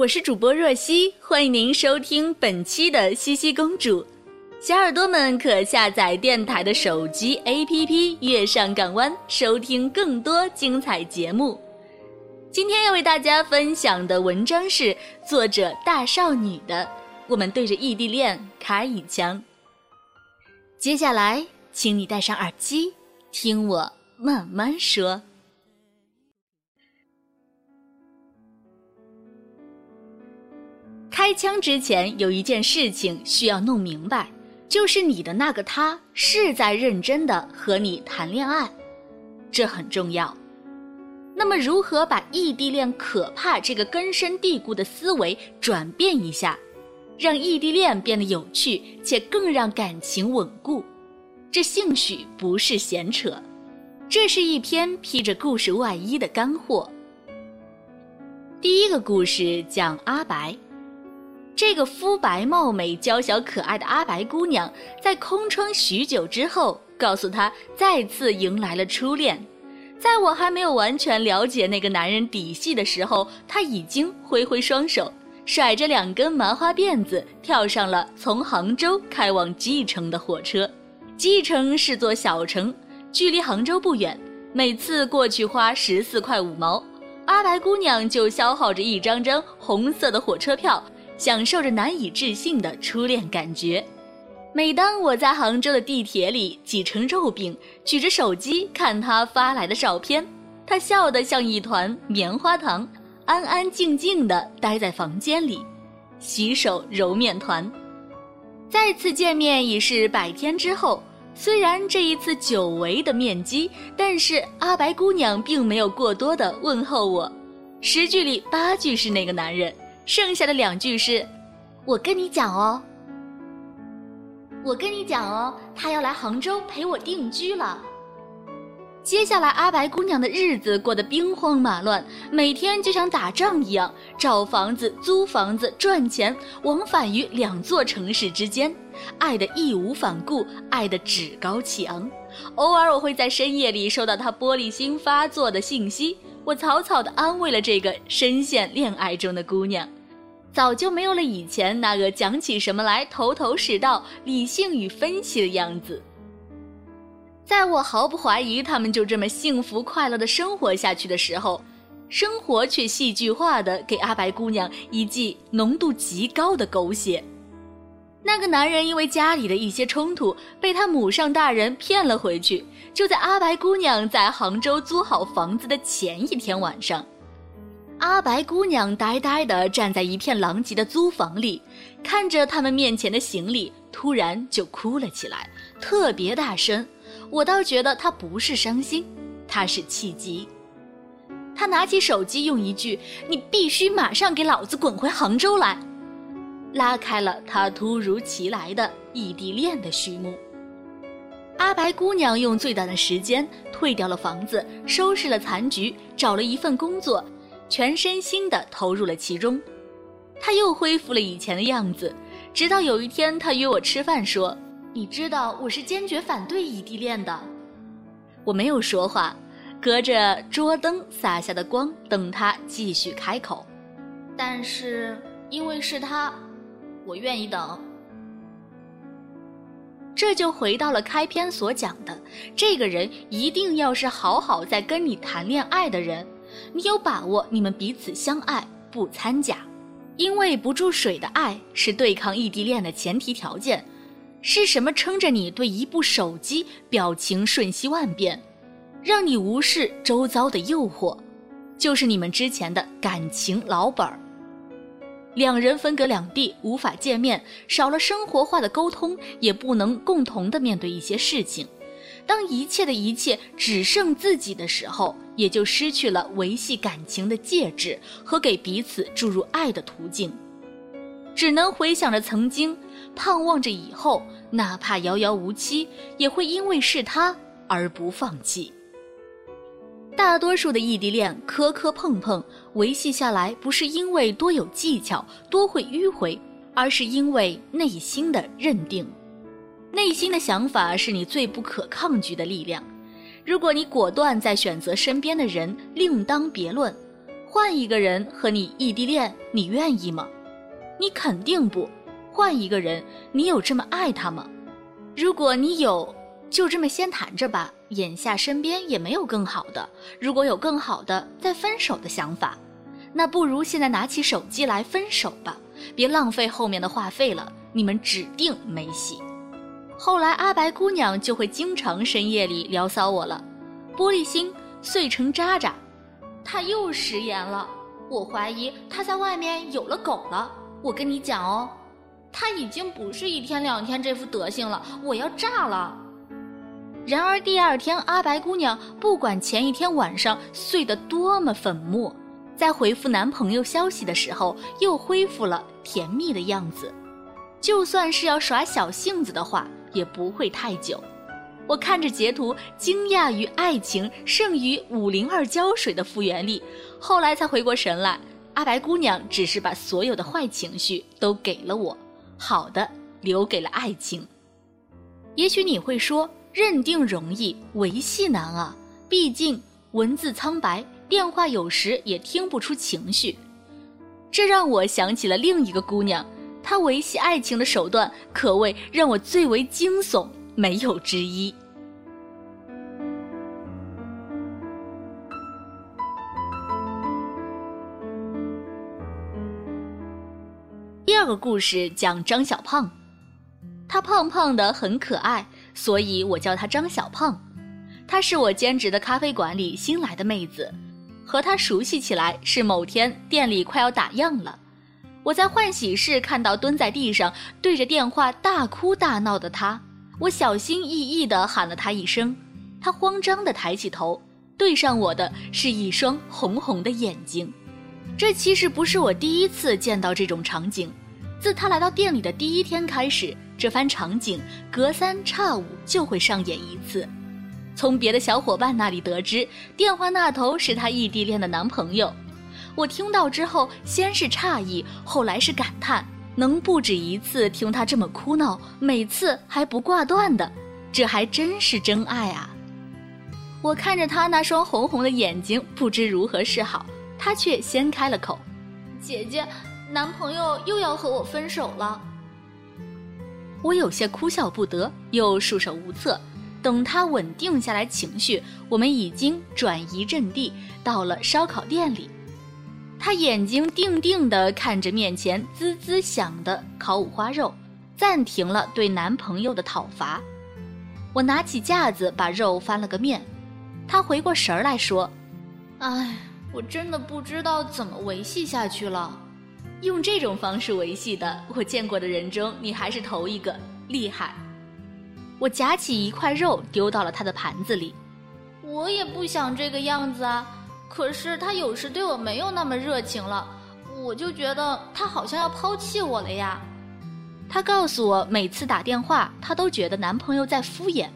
我是主播若曦，欢迎您收听本期的西西公主。小耳朵们可下载电台的手机 APP《月上港湾》，收听更多精彩节目。今天要为大家分享的文章是作者大少女的《我们对着异地恋开一枪》。接下来，请你戴上耳机，听我慢慢说。开枪之前有一件事情需要弄明白，就是你的那个他是在认真的和你谈恋爱，这很重要。那么，如何把异地恋可怕这个根深蒂固的思维转变一下，让异地恋变得有趣且更让感情稳固？这兴许不是闲扯，这是一篇披着故事外衣的干货。第一个故事讲阿白。这个肤白貌美、娇小可爱的阿白姑娘，在空窗许久之后，告诉他再次迎来了初恋。在我还没有完全了解那个男人底细的时候，他已经挥挥双手，甩着两根麻花辫子，跳上了从杭州开往蓟城的火车。蓟城是座小城，距离杭州不远，每次过去花十四块五毛，阿白姑娘就消耗着一张张红色的火车票。享受着难以置信的初恋感觉。每当我在杭州的地铁里挤成肉饼，举着手机看他发来的照片，他笑得像一团棉花糖，安安静静地待在房间里，洗手揉面团。再次见面已是百天之后，虽然这一次久违的面基，但是阿白姑娘并没有过多的问候我。十句里八句是那个男人。剩下的两句是：“我跟你讲哦，我跟你讲哦，他要来杭州陪我定居了。”接下来，阿白姑娘的日子过得兵荒马乱，每天就像打仗一样，找房子、租房子、赚钱，往返于两座城市之间，爱得义无反顾，爱得趾高气昂。偶尔，我会在深夜里收到她玻璃心发作的信息，我草草地安慰了这个深陷恋爱中的姑娘。早就没有了以前那个讲起什么来头头是道、理性与分析的样子。在我毫不怀疑他们就这么幸福快乐的生活下去的时候，生活却戏剧化的给阿白姑娘一记浓度极高的狗血。那个男人因为家里的一些冲突，被他母上大人骗了回去。就在阿白姑娘在杭州租好房子的前一天晚上。阿白姑娘呆呆地站在一片狼藉的租房里，看着他们面前的行李，突然就哭了起来，特别大声。我倒觉得她不是伤心，她是气急。她拿起手机，用一句“你必须马上给老子滚回杭州来”，拉开了他突如其来的异地恋的序幕。阿白姑娘用最短的时间退掉了房子，收拾了残局，找了一份工作。全身心地投入了其中，她又恢复了以前的样子。直到有一天，她约我吃饭，说：“你知道我是坚决反对异地恋的。”我没有说话，隔着桌灯洒下的光，等她继续开口。但是因为是她，我愿意等。这就回到了开篇所讲的，这个人一定要是好好在跟你谈恋爱的人。你有把握你们彼此相爱不掺假，因为不注水的爱是对抗异地恋的前提条件。是什么撑着你对一部手机表情瞬息万变，让你无视周遭的诱惑？就是你们之前的感情老本儿。两人分隔两地，无法见面，少了生活化的沟通，也不能共同的面对一些事情。当一切的一切只剩自己的时候，也就失去了维系感情的介质和给彼此注入爱的途径，只能回想着曾经，盼望着以后，哪怕遥遥无期，也会因为是他而不放弃。大多数的异地恋磕磕碰碰，维系下来不是因为多有技巧、多会迂回，而是因为内心的认定。内心的想法是你最不可抗拒的力量。如果你果断在选择身边的人，另当别论。换一个人和你异地恋，你愿意吗？你肯定不。换一个人，你有这么爱他吗？如果你有，就这么先谈着吧。眼下身边也没有更好的。如果有更好的，再分手的想法，那不如现在拿起手机来分手吧。别浪费后面的话费了，你们指定没戏。后来阿白姑娘就会经常深夜里聊骚我了，玻璃心碎成渣渣，她又食言了。我怀疑她在外面有了狗了。我跟你讲哦，她已经不是一天两天这副德行了，我要炸了。然而第二天，阿白姑娘不管前一天晚上碎得多么粉末，在回复男朋友消息的时候，又恢复了甜蜜的样子。就算是要耍小性子的话。也不会太久。我看着截图，惊讶于爱情胜于五零二胶水的复原力，后来才回过神来，阿白姑娘只是把所有的坏情绪都给了我，好的留给了爱情。也许你会说，认定容易，维系难啊，毕竟文字苍白，电话有时也听不出情绪。这让我想起了另一个姑娘。她维系爱情的手段可谓让我最为惊悚，没有之一。第二个故事讲张小胖，他胖胖的很可爱，所以我叫他张小胖。她是我兼职的咖啡馆里新来的妹子，和她熟悉起来是某天店里快要打烊了。我在换洗室看到蹲在地上对着电话大哭大闹的他，我小心翼翼地喊了他一声，他慌张地抬起头，对上我的是一双红红的眼睛。这其实不是我第一次见到这种场景，自他来到店里的第一天开始，这番场景隔三差五就会上演一次。从别的小伙伴那里得知，电话那头是他异地恋的男朋友。我听到之后，先是诧异，后来是感叹：能不止一次听他这么哭闹，每次还不挂断的，这还真是真爱啊！我看着他那双红红的眼睛，不知如何是好。他却先开了口：“姐姐，男朋友又要和我分手了。”我有些哭笑不得，又束手无策。等他稳定下来情绪，我们已经转移阵地，到了烧烤店里。他眼睛定定地看着面前滋滋响的烤五花肉，暂停了对男朋友的讨伐。我拿起架子把肉翻了个面，他回过神儿来说：“哎，我真的不知道怎么维系下去了。用这种方式维系的，我见过的人中你还是头一个，厉害。”我夹起一块肉丢到了他的盘子里，我也不想这个样子啊。可是他有时对我没有那么热情了，我就觉得他好像要抛弃我了呀。他告诉我，每次打电话，他都觉得男朋友在敷衍，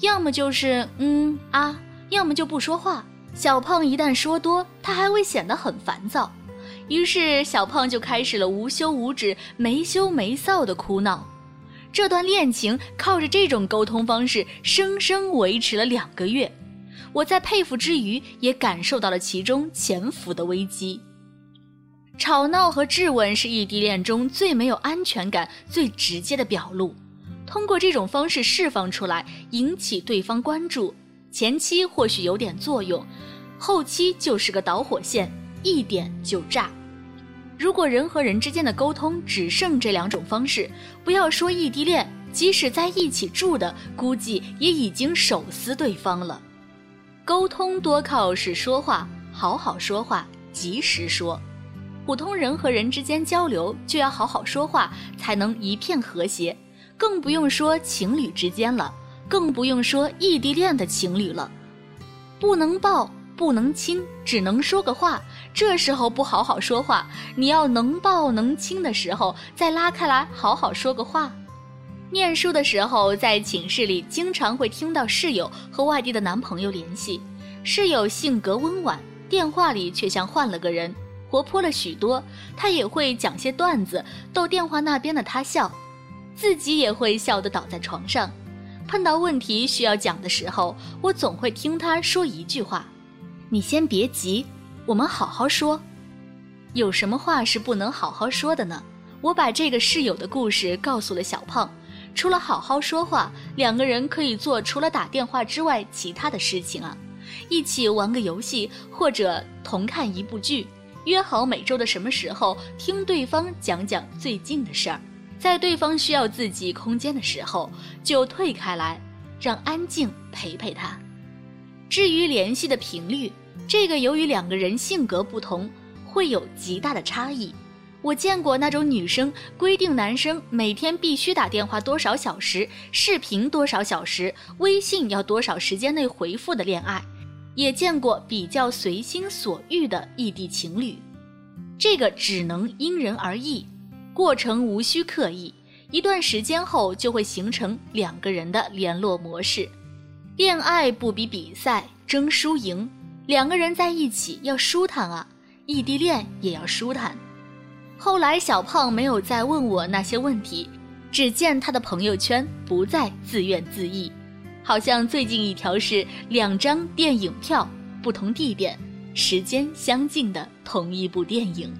要么就是嗯啊，要么就不说话。小胖一旦说多，他还会显得很烦躁。于是小胖就开始了无休无止、没羞没臊的哭闹。这段恋情靠着这种沟通方式，生生维持了两个月。我在佩服之余，也感受到了其中潜伏的危机。吵闹和质问是异地恋中最没有安全感、最直接的表露。通过这种方式释放出来，引起对方关注，前期或许有点作用，后期就是个导火线，一点就炸。如果人和人之间的沟通只剩这两种方式，不要说异地恋，即使在一起住的，估计也已经手撕对方了。沟通多靠是说话，好好说话，及时说。普通人和人之间交流就要好好说话，才能一片和谐。更不用说情侣之间了，更不用说异地恋的情侣了。不能抱，不能亲，只能说个话。这时候不好好说话，你要能抱能亲的时候再拉开来好好说个话。念书的时候，在寝室里经常会听到室友和外地的男朋友联系，室友性格温婉，电话里却像换了个人。活泼了许多，他也会讲些段子逗电话那边的他笑，自己也会笑得倒在床上。碰到问题需要讲的时候，我总会听他说一句话：“你先别急，我们好好说。”有什么话是不能好好说的呢？我把这个室友的故事告诉了小胖。除了好好说话，两个人可以做除了打电话之外其他的事情啊，一起玩个游戏，或者同看一部剧。约好每周的什么时候听对方讲讲最近的事儿，在对方需要自己空间的时候就退开来，让安静陪陪他。至于联系的频率，这个由于两个人性格不同，会有极大的差异。我见过那种女生规定男生每天必须打电话多少小时，视频多少小时，微信要多少时间内回复的恋爱。也见过比较随心所欲的异地情侣，这个只能因人而异，过程无需刻意，一段时间后就会形成两个人的联络模式。恋爱不比比赛争输赢，两个人在一起要舒坦啊，异地恋也要舒坦。后来小胖没有再问我那些问题，只见他的朋友圈不再自怨自艾。好像最近一条是两张电影票，不同地点，时间相近的同一部电影。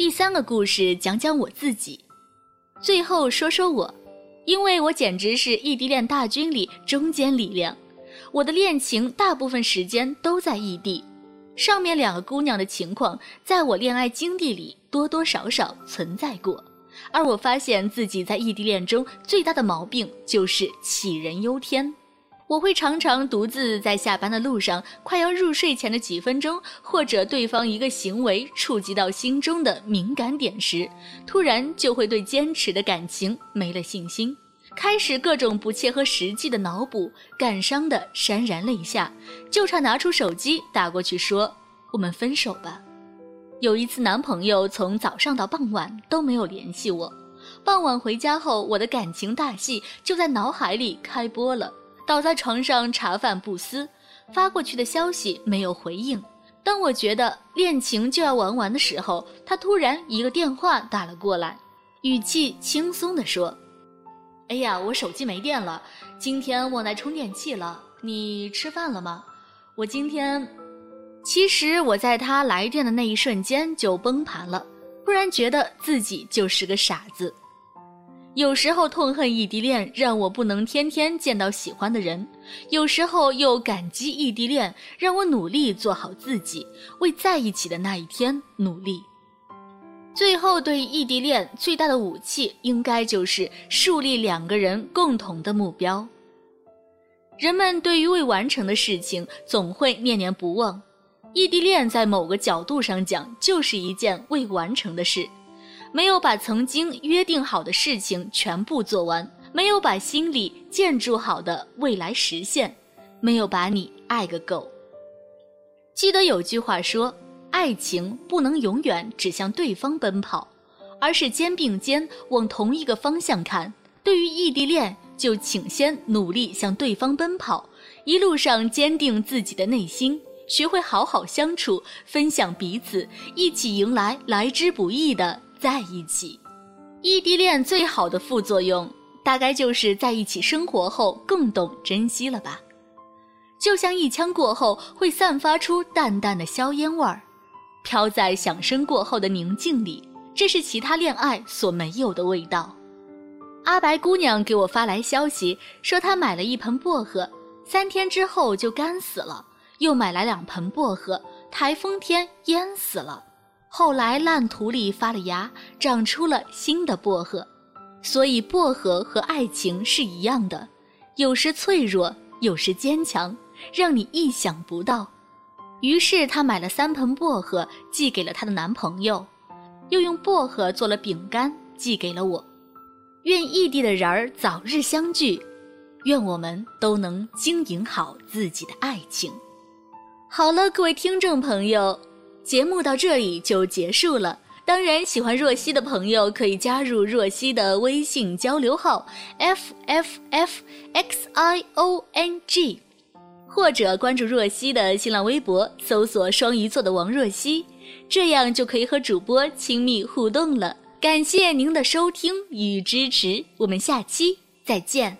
第三个故事讲讲我自己，最后说说我，因为我简直是异地恋大军里中坚力量，我的恋情大部分时间都在异地。上面两个姑娘的情况，在我恋爱经历里多多少少存在过，而我发现自己在异地恋中最大的毛病就是杞人忧天。我会常常独自在下班的路上，快要入睡前的几分钟，或者对方一个行为触及到心中的敏感点时，突然就会对坚持的感情没了信心。开始各种不切合实际的脑补，感伤的潸然泪下，就差拿出手机打过去说：“我们分手吧。”有一次，男朋友从早上到傍晚都没有联系我，傍晚回家后，我的感情大戏就在脑海里开播了。倒在床上茶饭不思，发过去的消息没有回应。当我觉得恋情就要玩完的时候，他突然一个电话打了过来，语气轻松地说。哎呀，我手机没电了，今天忘带充电器了。你吃饭了吗？我今天，其实我在他来电的那一瞬间就崩盘了，突然觉得自己就是个傻子。有时候痛恨异地恋，让我不能天天见到喜欢的人；有时候又感激异地恋，让我努力做好自己，为在一起的那一天努力。最后，对异地恋最大的武器，应该就是树立两个人共同的目标。人们对于未完成的事情，总会念念不忘。异地恋在某个角度上讲，就是一件未完成的事，没有把曾经约定好的事情全部做完，没有把心里建筑好的未来实现，没有把你爱个够。记得有句话说。爱情不能永远只向对方奔跑，而是肩并肩往同一个方向看。对于异地恋，就请先努力向对方奔跑，一路上坚定自己的内心，学会好好相处，分享彼此，一起迎来来之不易的在一起。异地恋最好的副作用，大概就是在一起生活后更懂珍惜了吧？就像一枪过后会散发出淡淡的硝烟味儿。飘在响声过后的宁静里，这是其他恋爱所没有的味道。阿白姑娘给我发来消息，说她买了一盆薄荷，三天之后就干死了；又买来两盆薄荷，台风天淹死了。后来烂土里发了芽，长出了新的薄荷。所以，薄荷和爱情是一样的，有时脆弱，有时坚强，让你意想不到。于是，她买了三盆薄荷，寄给了她的男朋友，又用薄荷做了饼干，寄给了我。愿异地的人儿早日相聚，愿我们都能经营好自己的爱情。好了，各位听众朋友，节目到这里就结束了。当然，喜欢若曦的朋友可以加入若曦的微信交流号 f f f x i o n g，或者关注若曦的新浪微博，搜索“双鱼座的王若曦”，这样就可以和主播亲密互动了。感谢您的收听与支持，我们下期再见。